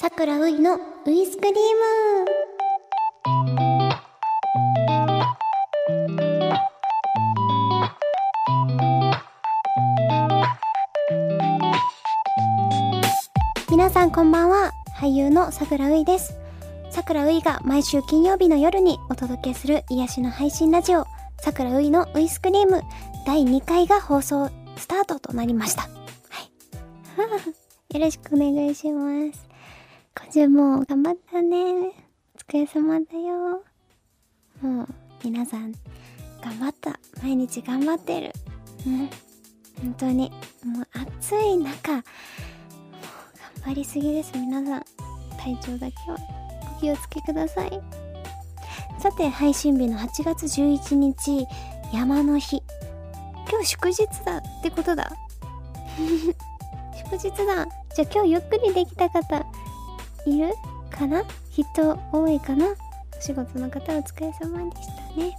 さくらういのウイスクリーム。皆さんこんばんは。俳優のさくらういです。さくらういが毎週金曜日の夜にお届けする癒しの配信ラジオ。さくらういのウイスクリーム。第2回が放送スタートとなりました。はい。よろしくお願いします。今週も頑張ったね。お疲れ様だよ。もう皆さん頑張った。毎日頑張ってる。うん。本当に。もう暑い中。もう頑張りすぎです。皆さん。体調だけはお気をつけください。さて配信日の8月11日。山の日。今日祝日だってことだ。祝日だ。じゃあ今日ゆっくりできた方。いるかな人多いかなお仕事の方お疲れ様でしたね。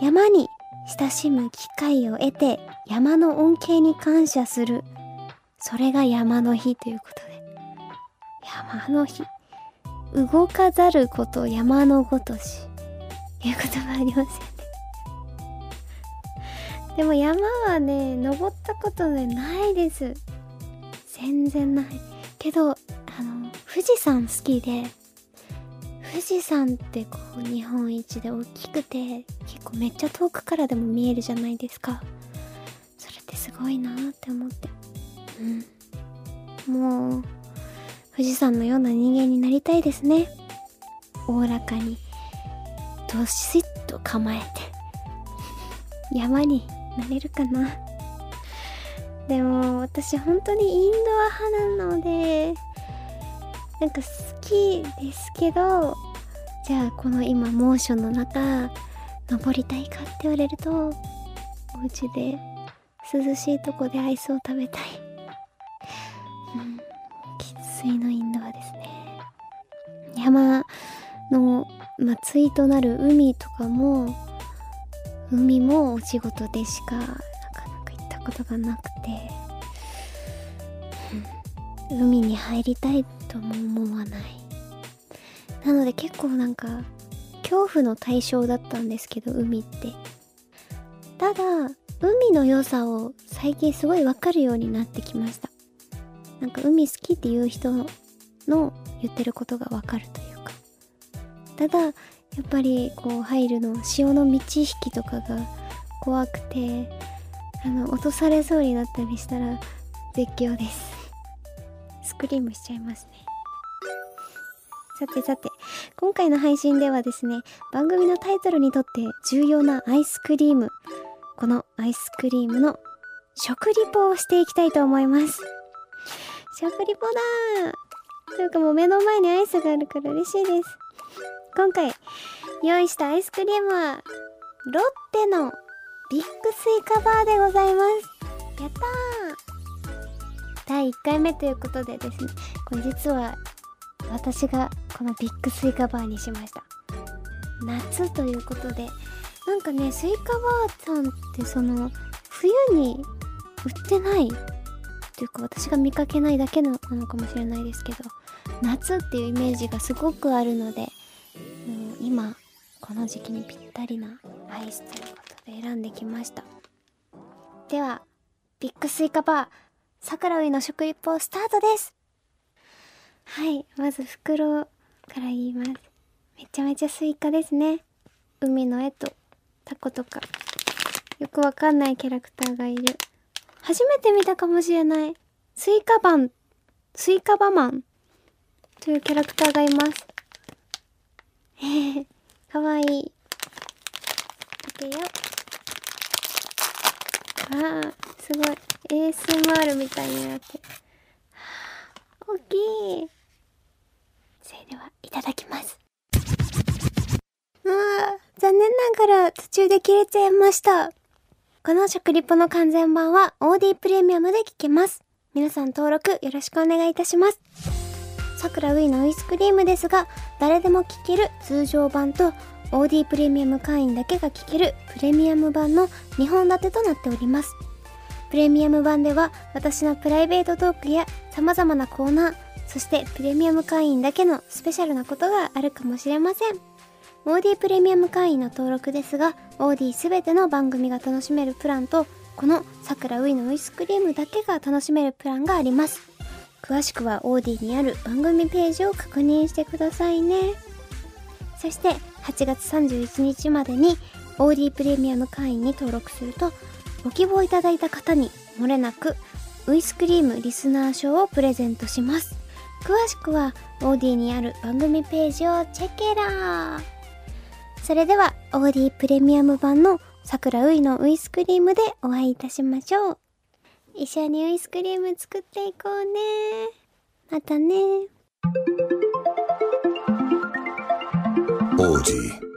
山に親しむ機会を得て山の恩恵に感謝する。それが山の日ということで。山の日。動かざること山のごとし。いう言葉ありますよね。でも山はね登ったことでないです。全然ない。けどあの富士山好きで富士山ってこう日本一で大きくて結構めっちゃ遠くからでも見えるじゃないですか。それってすごいなって思って。うん。もう富士山のような人間になりたいですね。おおらかにどしっと構えて。山になれるかな。でも私本当にインドア派なのでなんか好きですけどじゃあこの今猛暑の中登りたいかって言われるとお家で涼しいとこでアイスを食べたい。うん生粋のインドアですね。山の、まあ、対となる海とかも海もお仕事でしかなかなか行ったことがなくて、うん。海に入りたいとも思わない。なので結構なんか恐怖の対象だったんですけど海って。ただ海の良さを最近すごいわかるようになってきました。なんか海好きっていう人の言ってることがわかるというか。ただやっぱりこう入るの潮の満ち引きとかが怖くてあの落とされそうになったりしたら絶叫です。スクリームしちゃいますね。さてさて今回の配信ではですね番組のタイトルにとって重要なアイスクリームこのアイスクリームの食リポをしていきたいと思います。食リポだー。というかもう目の前にアイスがあるから嬉しいです。今回用意したアイスクリームはロッテのビッグスイカバーでございます。やったー。第1回目ということでですねこれ実は私がこのビッグスイカバーにしました。夏ということでなんかねスイカバーさんってその冬に売ってないっていうか私が見かけないだけなのかもしれないですけど夏っていうイメージがすごくあるのでもう今この時期にぴったりなアイスということで選んできました。ではビッグスイカバー桜嬢の食リポスタートです。はいまず袋から言います。めちゃめちゃスイカですね。海の絵とタコとか。よくわかんないキャラクターがいる。初めて見たかもしれない。スイカバン。スイカバーマン。というキャラクターがいます。へへかわいい。いくよう。あーすごい。ASMR みたいになって。る大きい。それではいただきます。うわー残念ながら途中で切れちゃいました。この食リポの完全版は OD プレミアムで聞けます。皆さん登録よろしくお願いいたします。さくらウイのアイスクリームですが誰でも聞ける通常版と OD プレミアム会員だけが聞けるプレミアム版の2本立てとなっておりますプレミアム版では私のプライベートトークや様々なコーナー、そしてプレミアム会員だけのスペシャルなことがあるかもしれません。オーディプレミアム会員の登録ですが、オーディすべての番組が楽しめるプランと、この桜ウイのウイスクリームだけが楽しめるプランがあります。詳しくは AuDeeにある番組ページを確認してくださいね。そして8月31日までに AuDeeプレミアム会員に登録するとご希望いただいた方に漏れなくウイスクリームリスナー賞をプレゼントします。詳しくは AuDeeにある番組ページをチェケラー。それでは AuDeeプレミアム版の桜ウイのウイスクリームでお会いいたしましょう。一緒にウイスクリーム作っていこうね。またね。Audi.